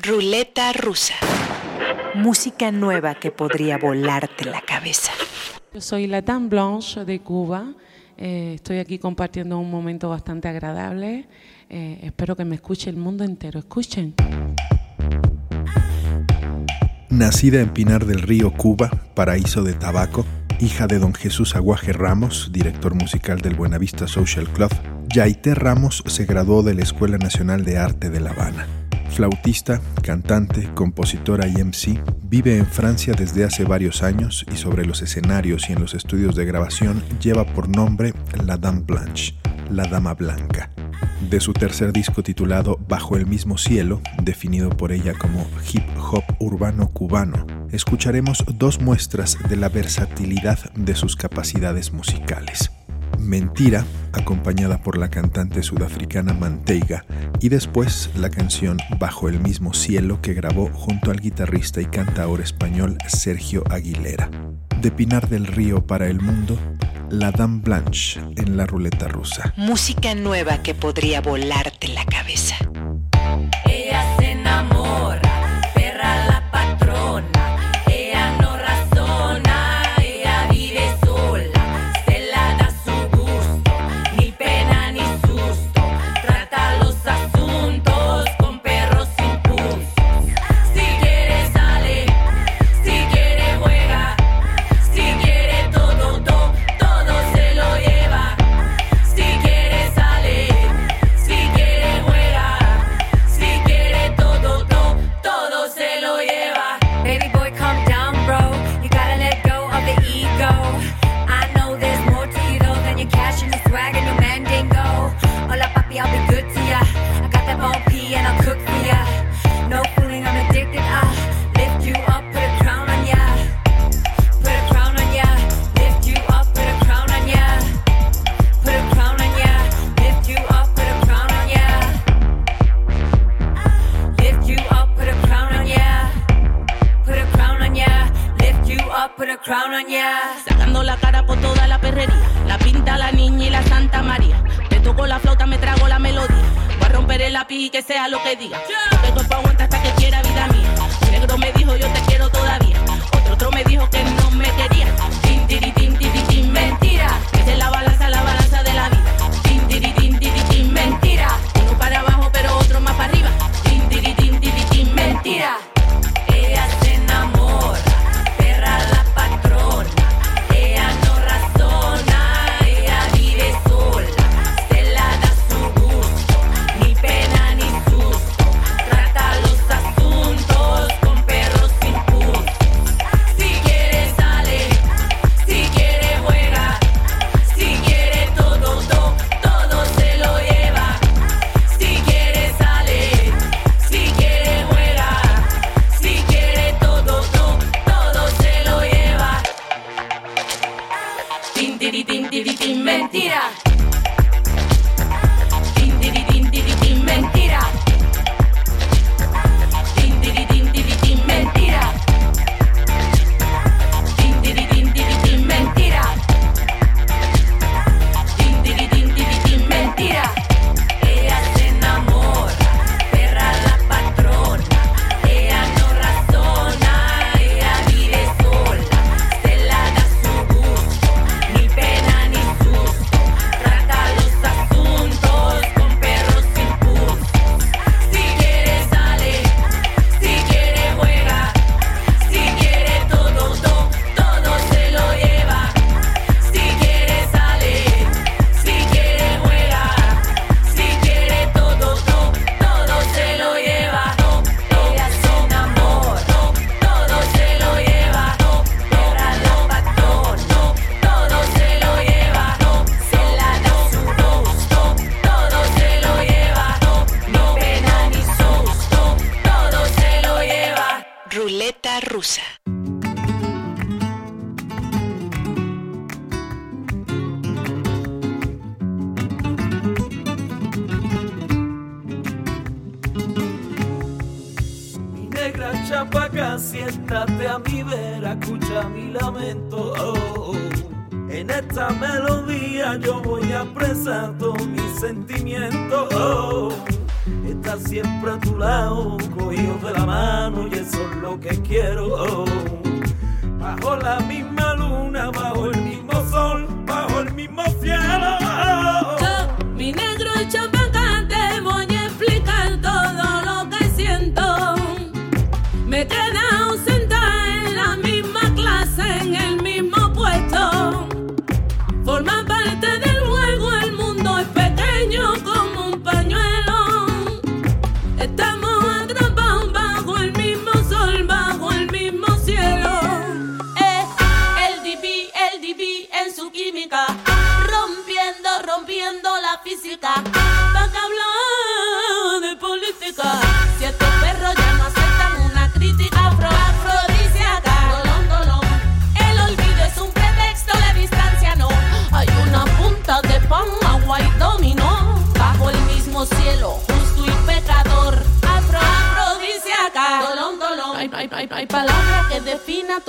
Ruleta rusa. Música nueva que podría volarte la cabeza. Yo soy la Dame Blanche de Cuba. Eh, estoy aquí compartiendo un momento bastante agradable. Eh, espero que me escuche el mundo entero. Escuchen. Nacida en Pinar del Río, Cuba, paraíso de tabaco, hija de don Jesús Aguaje Ramos, director musical del Buenavista Social Club, Yaité Ramos se graduó de la Escuela Nacional de Arte de La Habana. Flautista, cantante, compositora y MC, vive en Francia desde hace varios años y sobre los escenarios y en los estudios de grabación lleva por nombre La Dame Blanche, la Dama Blanca. De su tercer disco titulado Bajo el mismo cielo, definido por ella como hip hop urbano cubano, escucharemos dos muestras de la versatilidad de sus capacidades musicales. Mentira, acompañada por la cantante sudafricana Manteiga, y después la canción Bajo el mismo cielo que grabó junto al guitarrista y cantador español Sergio Aguilera. De Pinar del Río para el Mundo, La Dame Blanche en la ruleta rusa. Música nueva que podría volarte la cabeza.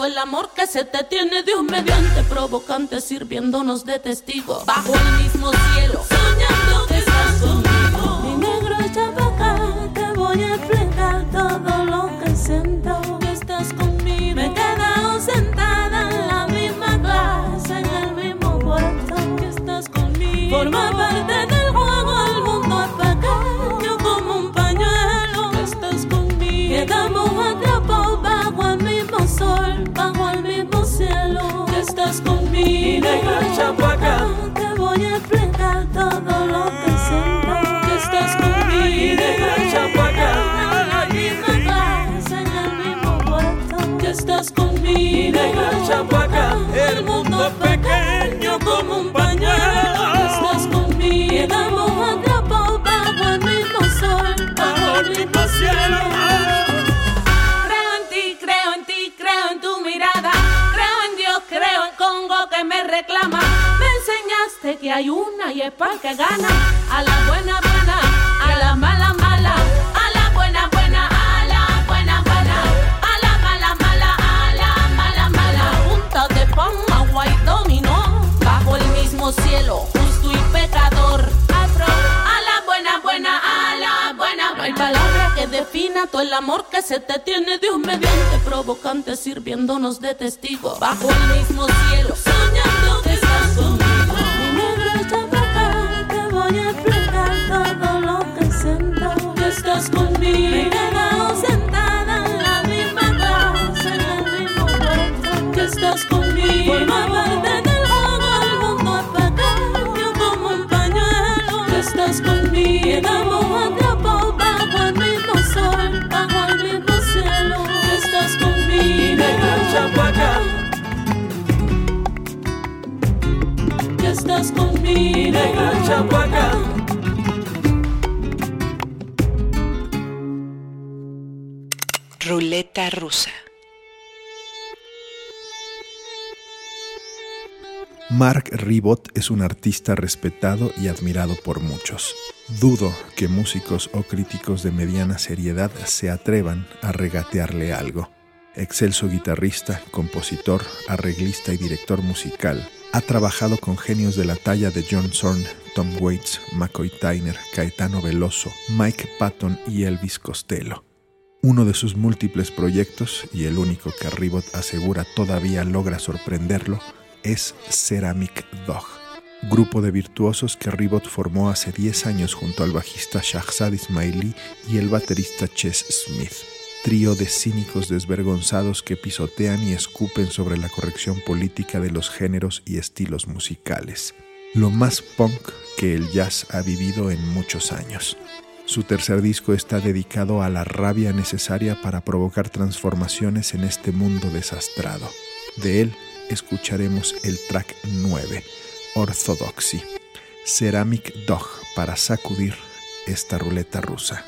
El amor que se te tiene Dios mediante provocante sirviéndonos de testigo. Bajo el mismo cielo, soñando que estás conmigo. Mi negro chapaca, te voy a explicar todo El mundo es pequeño como un pañuelo. Estás conmigo. Quedamos atrapados bajo el mismo sol, Bajo el mismo cielo. Creo en ti, creo en ti, creo en tu mirada. Creo en Dios, creo en Congo que me reclama. Me enseñaste que hay una y es para que gana. A la buena, buena, a la mala. Cielo, justo y pecador. Afro, a la buena, buena, a la buena. No hay palabra que defina todo el amor que se te tiene Dios mediante provocante sirviéndonos de testigo. Bajo el mismo cielo, soñando que estás conmigo. Mi negro chapaca, te voy a explicar todo lo que siento. Que estás conmigo. Ruleta rusa. Mark Ribot es un artista respetado y admirado por muchos. Dudo que músicos o críticos de mediana seriedad se atrevan a regatearle algo. Excelso guitarrista, compositor, arreglista y director musical, ha trabajado con genios de la talla de John Zorn, Tom Waits, McCoy Tyner, Caetano Veloso, Mike Patton y Elvis Costello. Uno de sus múltiples proyectos, y el único que Ribot asegura todavía logra sorprenderlo, es Ceramic Dog, grupo de virtuosos que Ribot formó hace 10 años junto al bajista Shahzad Ismaili y el baterista Ches Smith. Trío de cínicos desvergonzados que pisotean y escupen sobre la corrección política de los géneros y estilos musicales. Lo más punk que el jazz ha vivido en muchos años. Su tercer disco está dedicado a la rabia necesaria para provocar transformaciones en este mundo desastrado. De él escucharemos el track 9, Orthodoxy, Ceramic Dog para sacudir esta ruleta rusa.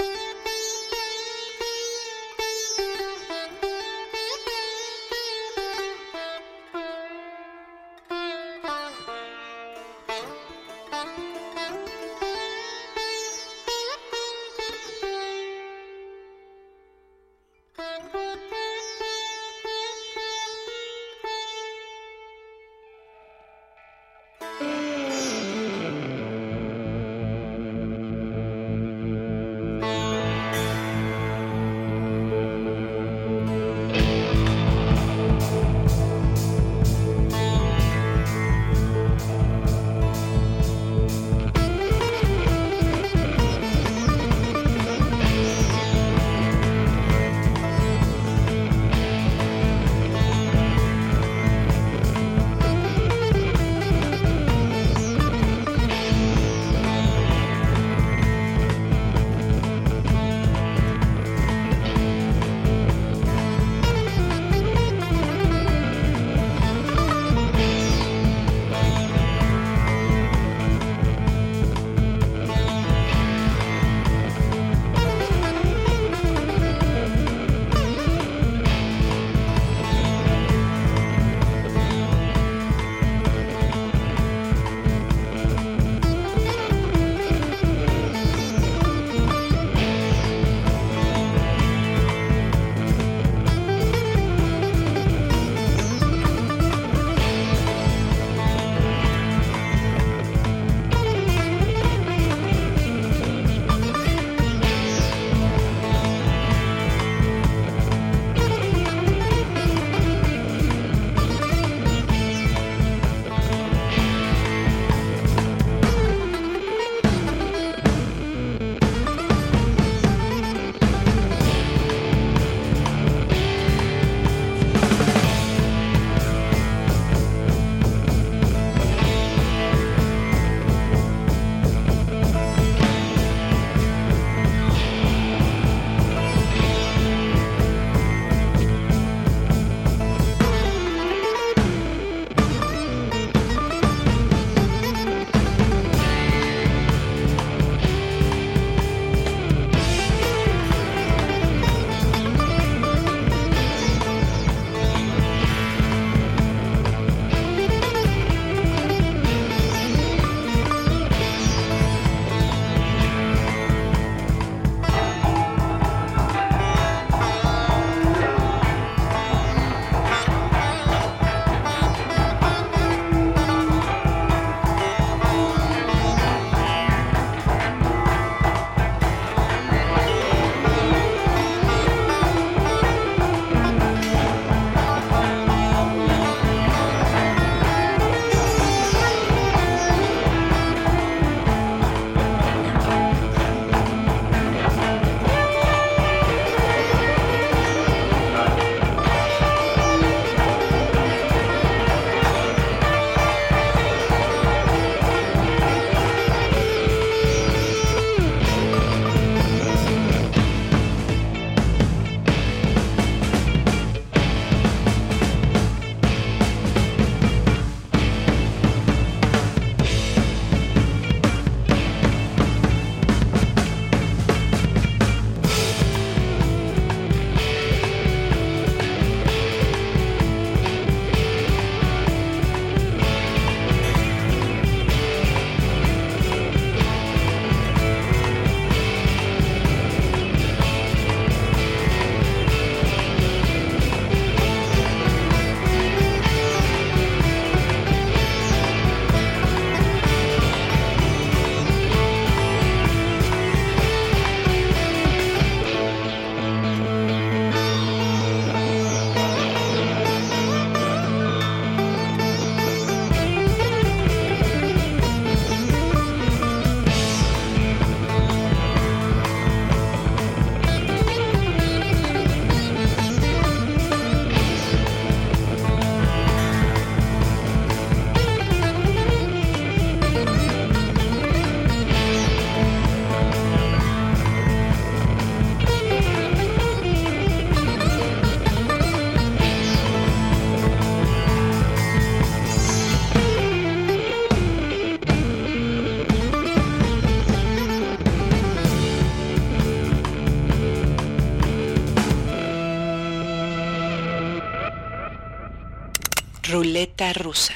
Ruleta rusa.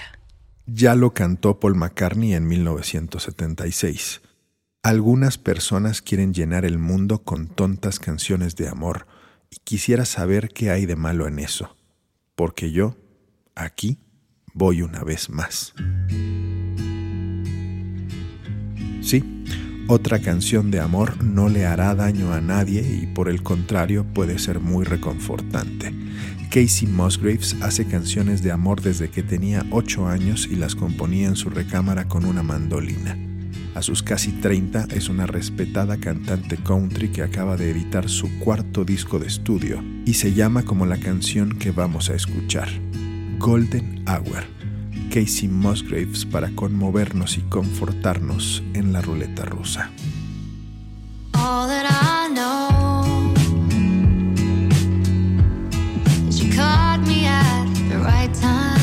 Ya lo cantó Paul McCartney en 1976. Algunas personas quieren llenar el mundo con tontas canciones de amor y quisiera saber qué hay de malo en eso, porque yo, aquí, voy una vez más. Sí, otra canción de amor no le hará daño a nadie y por el contrario puede ser muy reconfortante. Casey Musgraves hace canciones de amor desde que tenía 8 años y las componía en su recámara con una mandolina. A sus casi 30 es una respetada cantante country que acaba de editar su cuarto disco de estudio y se llama como la canción que vamos a escuchar, Golden Hour. Casey Musgraves para conmovernos y confortarnos en la ruleta rusa. Caught me at the right time.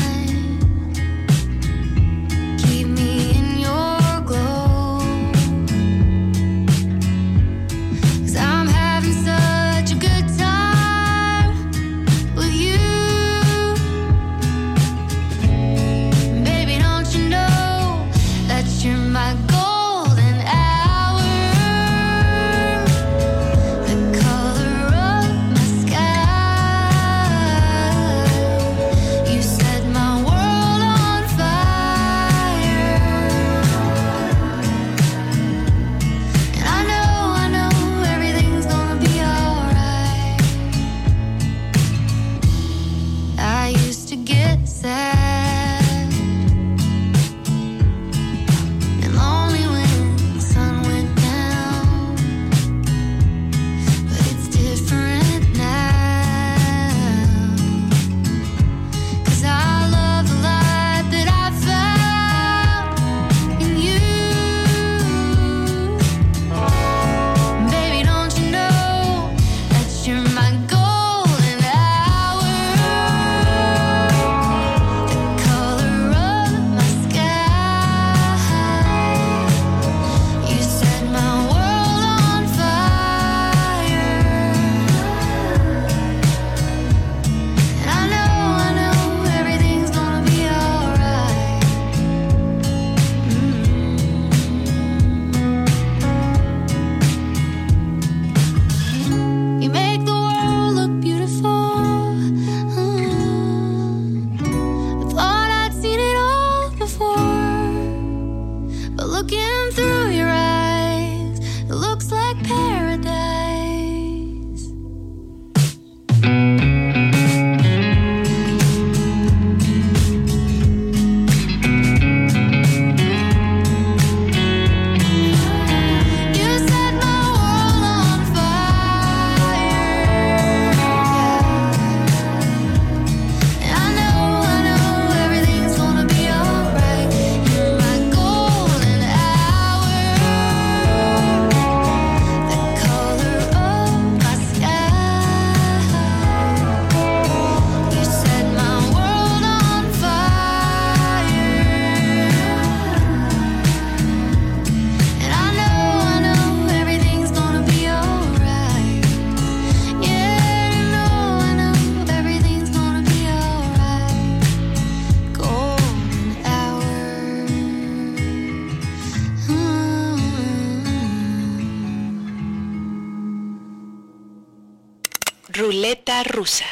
Ruleta rusa.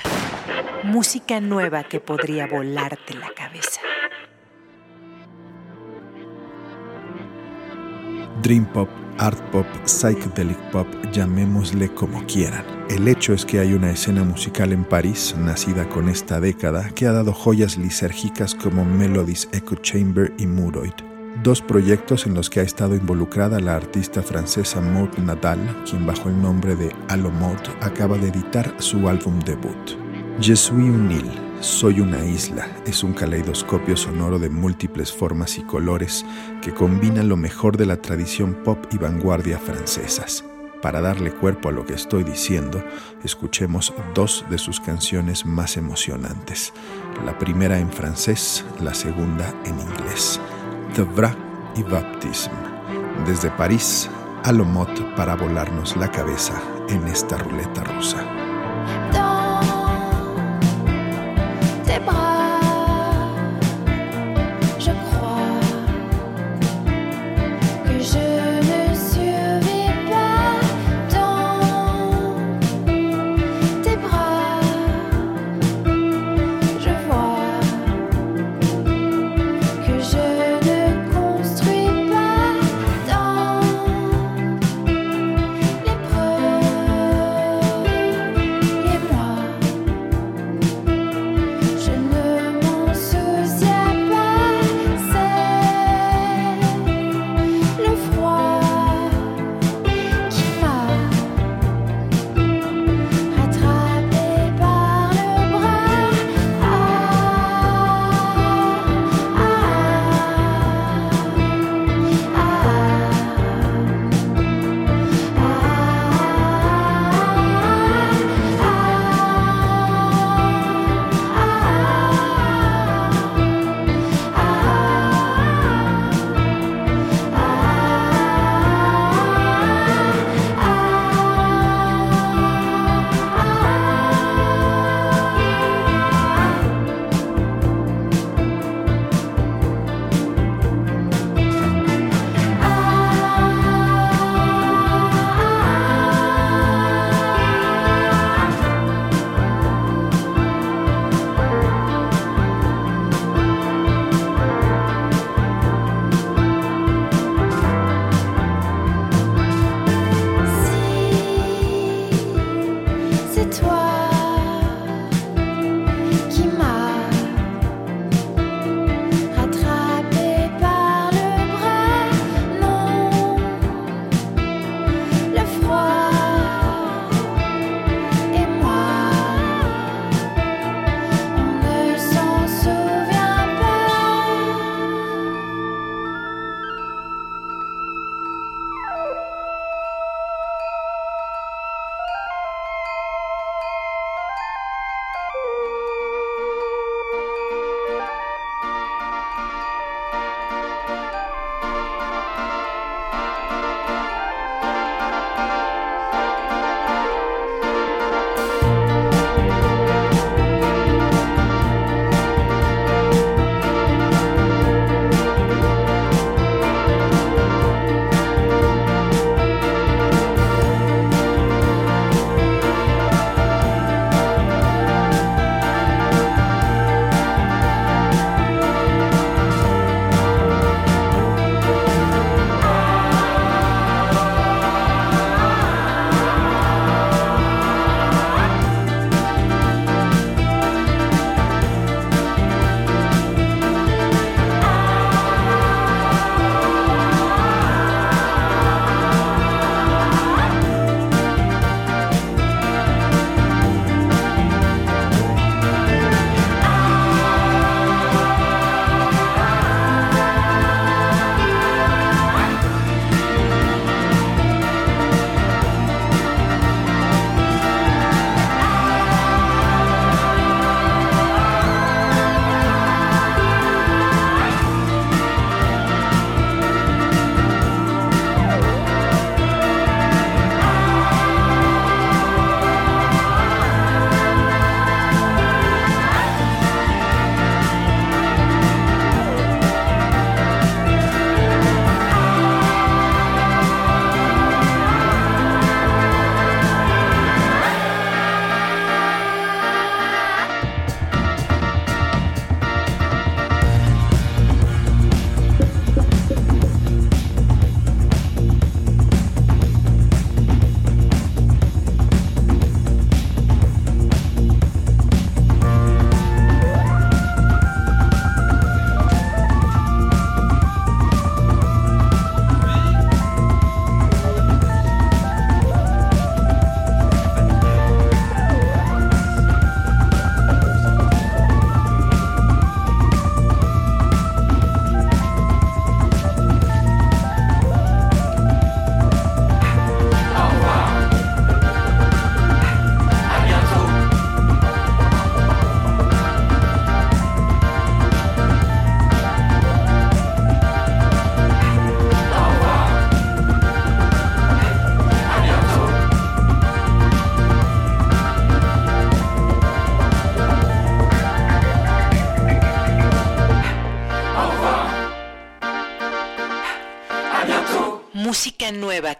Música nueva que podría volarte la cabeza. Dream pop, art pop, psychedelic pop, llamémosle como quieran. El hecho es que hay una escena musical en París, nacida con esta década, que ha dado joyas lisérgicas como Melodies Echo Chamber y Muroid. Dos proyectos en los que ha estado involucrada la artista francesa Maud Nadal, quien bajo el nombre de Allo Maud acaba de editar su álbum debut. Je suis une île, soy una isla, es un caleidoscopio sonoro de múltiples formas y colores que combina lo mejor de la tradición pop y vanguardia francesas. Para darle cuerpo a lo que estoy diciendo, escuchemos dos de sus canciones más emocionantes. La primera en francés, la segunda en inglés. The Vra y Baptisme. Desde París a Lomot para volarnos la cabeza en esta ruleta rusa.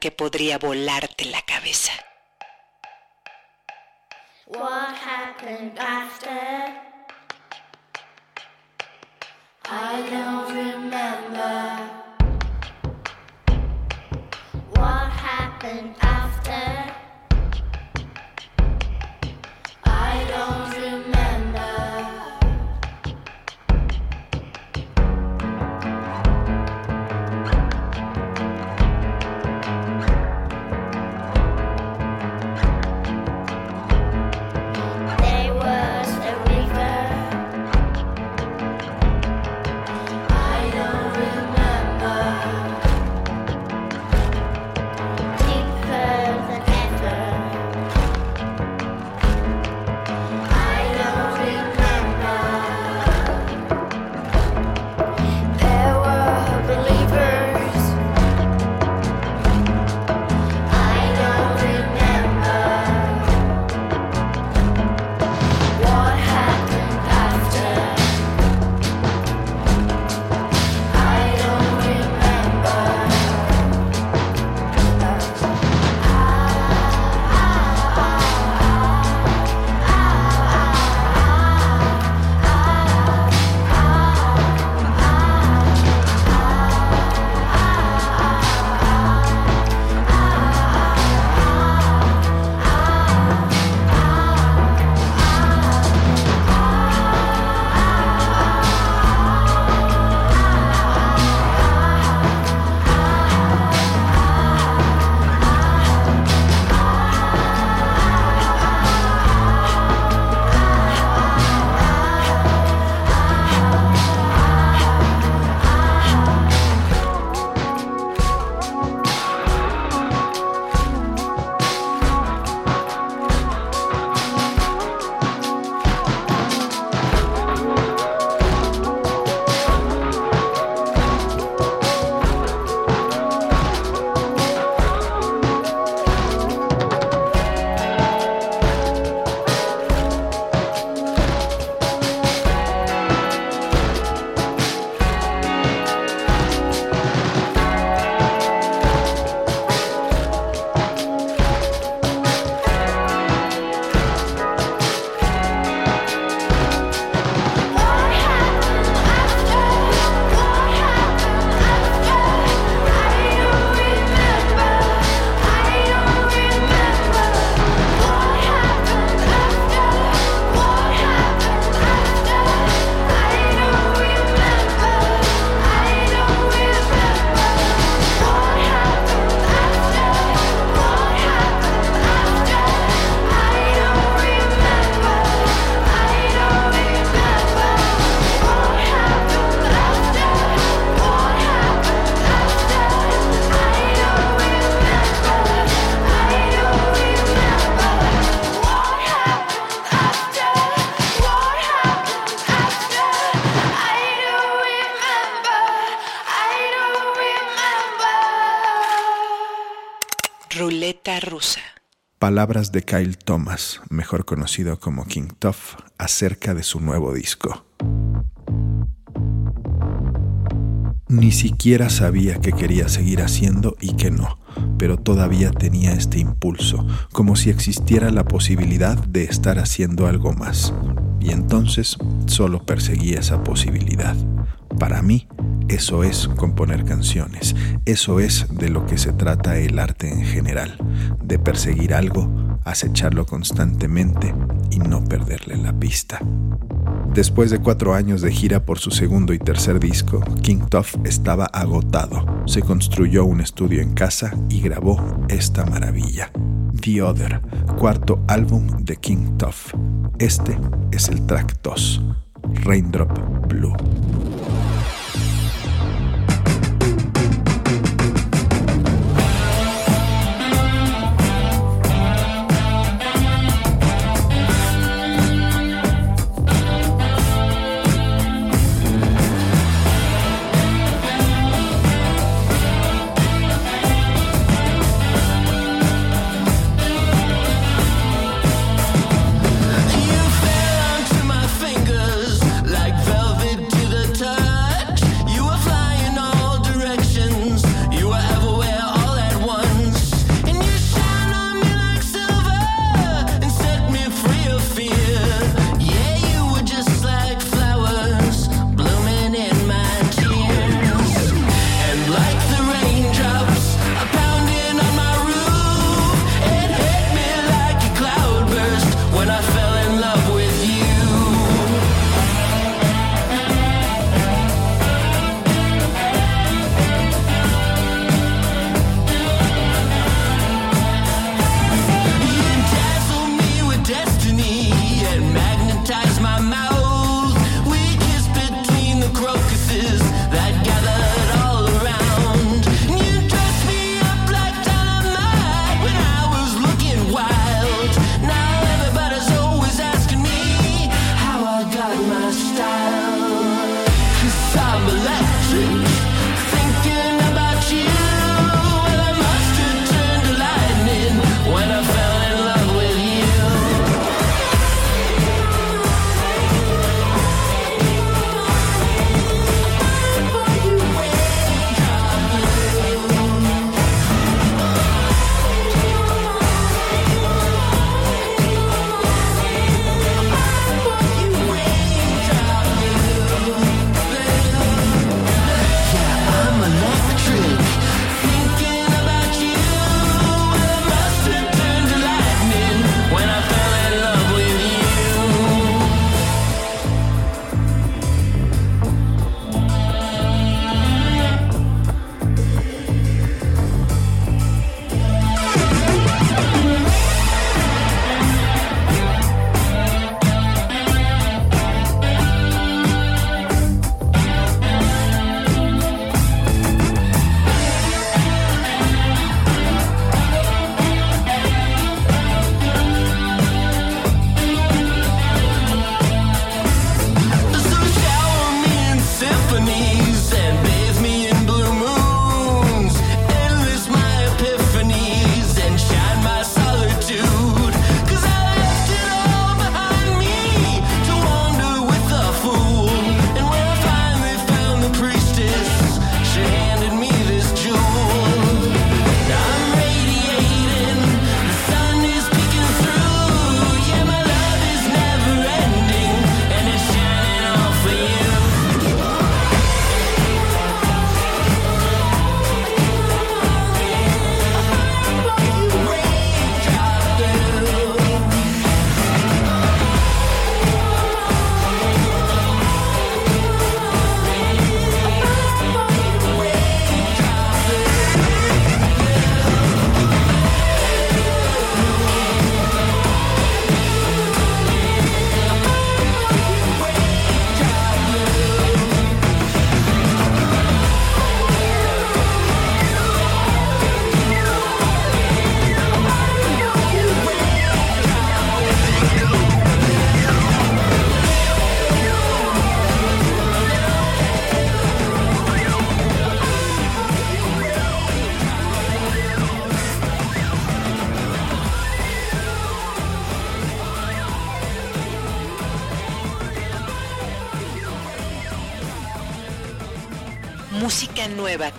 Que podría volarte la cabeza. What happened after? I don't remember. What happened after? Palabras de Kyle Thomas, mejor conocido como King Tuff, acerca de su nuevo disco. Ni siquiera sabía qué quería seguir haciendo y qué no, pero todavía tenía este impulso, como si existiera la posibilidad de estar haciendo algo más. Y entonces solo perseguía esa posibilidad. Para mí, eso es componer canciones, eso es de lo que se trata el arte en general, de perseguir algo, acecharlo constantemente y no perderle la pista. Después de cuatro años de gira por su segundo y tercer disco, King Tuff estaba agotado. Se construyó un estudio en casa y grabó esta maravilla. The Other, cuarto álbum de King Tuff. Este es el track 2, Raindrop Blue.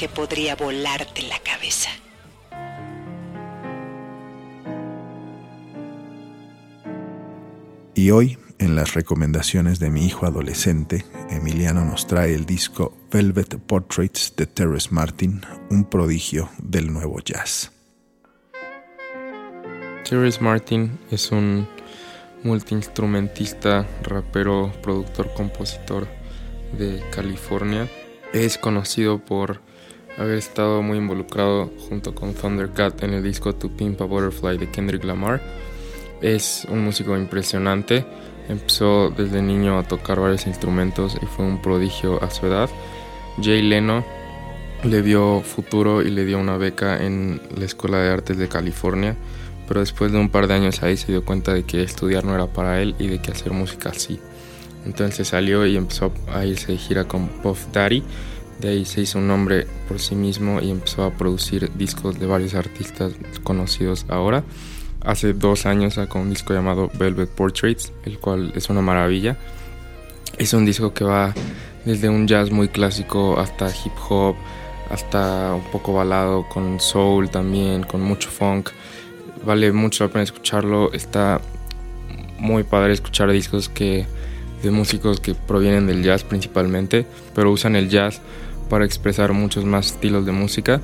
Que podría volarte la cabeza. Y hoy, en las recomendaciones de mi hijo adolescente, Emiliano nos trae el disco Velvet Portraits de Terrence Martin, un prodigio del nuevo jazz. Terrence Martin es un multiinstrumentista, rapero, productor, compositor de California. Es conocido por haber estado muy involucrado junto con Thundercat en el disco To Pimp a Butterfly de Kendrick Lamar. Es un músico impresionante. Empezó desde niño a tocar varios instrumentos y fue un prodigio a su edad. Jay Leno le vio futuro y le dio una beca en la Escuela de Artes de California, pero después de un par de años ahí se dio cuenta de que estudiar no era para él y de que hacer música sí. Entonces salió y empezó a irse de gira con Puff Daddy. De ahí se hizo un nombre por sí mismo y empezó a producir discos de varios artistas conocidos ahora. Hace dos años sacó un disco llamado Velvet Portraits, el cual es una maravilla. Es un disco que va desde un jazz muy clásico hasta hip hop, hasta un poco balado, con soul también, con mucho funk. Vale mucho la pena escucharlo. Está muy padre escuchar discos que de músicos que provienen del jazz principalmente, pero usan el jazz para expresar muchos más estilos de música.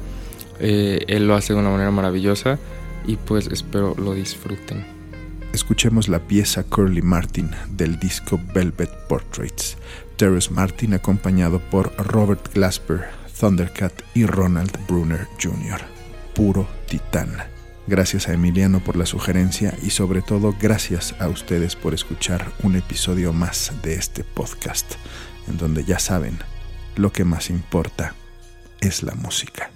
Eh, él lo hace de una manera maravillosa y pues espero lo disfruten. Escuchemos la pieza Curly Martin del disco Velvet Portraits. Terrence Martin acompañado por Robert Glasper, Thundercat y Ronald Brunner Jr. Puro titán. Gracias a Emiliano por la sugerencia y sobre todo gracias a ustedes por escuchar un episodio más de este podcast, en donde ya saben, lo que más importa es la música.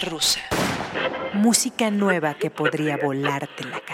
Rusa. Música nueva que podría volarte la cabeza.